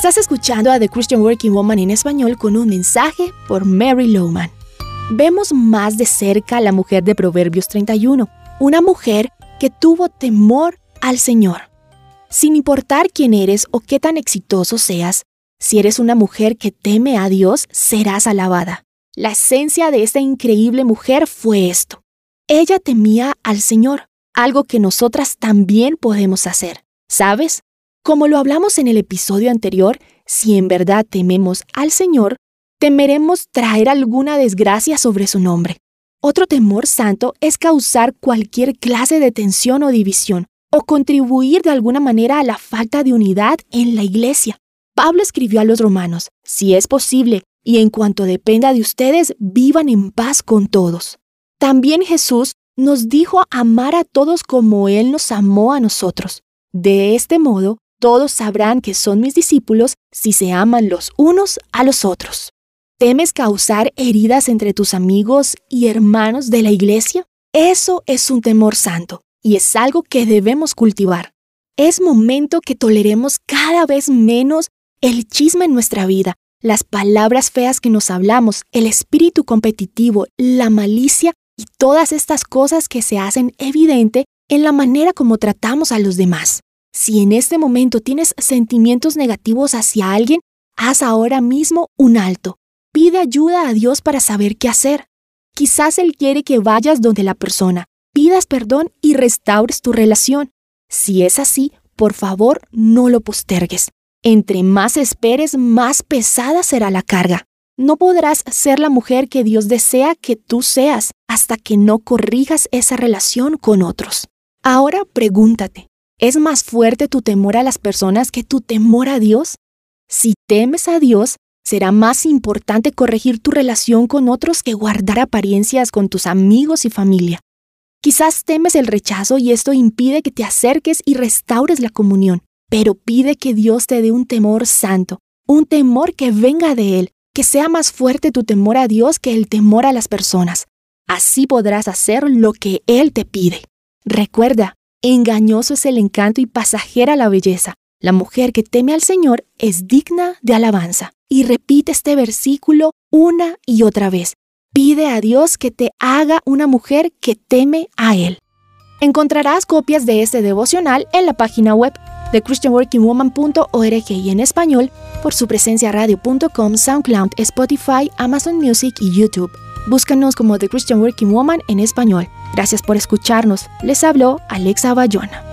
Estás escuchando a The Christian Working Woman en español con un mensaje por Mary Lowman. Vemos más de cerca a la mujer de Proverbios 31, una mujer que tuvo temor al Señor. Sin importar quién eres o qué tan exitoso seas, si eres una mujer que teme a Dios, serás alabada. La esencia de esta increíble mujer fue esto. Ella temía al Señor, algo que nosotras también podemos hacer. ¿Sabes? Como lo hablamos en el episodio anterior, si en verdad tememos al Señor, temeremos traer alguna desgracia sobre su nombre. Otro temor santo es causar cualquier clase de tensión o división, o contribuir de alguna manera a la falta de unidad en la iglesia. Pablo escribió a los romanos, si es posible, y en cuanto dependa de ustedes, vivan en paz con todos. También Jesús nos dijo amar a todos como Él nos amó a nosotros. De este modo, todos sabrán que son mis discípulos si se aman los unos a los otros. ¿Temes causar heridas entre tus amigos y hermanos de la iglesia? Eso es un temor santo y es algo que debemos cultivar. Es momento que toleremos cada vez menos el chisme en nuestra vida las palabras feas que nos hablamos, el espíritu competitivo, la malicia y todas estas cosas que se hacen evidente en la manera como tratamos a los demás. Si en este momento tienes sentimientos negativos hacia alguien, haz ahora mismo un alto. Pide ayuda a Dios para saber qué hacer. Quizás Él quiere que vayas donde la persona, pidas perdón y restaures tu relación. Si es así, por favor, no lo postergues. Entre más esperes, más pesada será la carga. No podrás ser la mujer que Dios desea que tú seas hasta que no corrijas esa relación con otros. Ahora pregúntate, ¿es más fuerte tu temor a las personas que tu temor a Dios? Si temes a Dios, será más importante corregir tu relación con otros que guardar apariencias con tus amigos y familia. Quizás temes el rechazo y esto impide que te acerques y restaures la comunión pero pide que Dios te dé un temor santo, un temor que venga de Él, que sea más fuerte tu temor a Dios que el temor a las personas. Así podrás hacer lo que Él te pide. Recuerda, engañoso es el encanto y pasajera la belleza. La mujer que teme al Señor es digna de alabanza. Y repite este versículo una y otra vez. Pide a Dios que te haga una mujer que teme a Él. Encontrarás copias de este devocional en la página web de christianworkingwoman.org y en español por su presencia radio.com, SoundCloud, Spotify, Amazon Music y YouTube. Búscanos como The Christian Working Woman en español. Gracias por escucharnos. Les habló Alexa Bayona.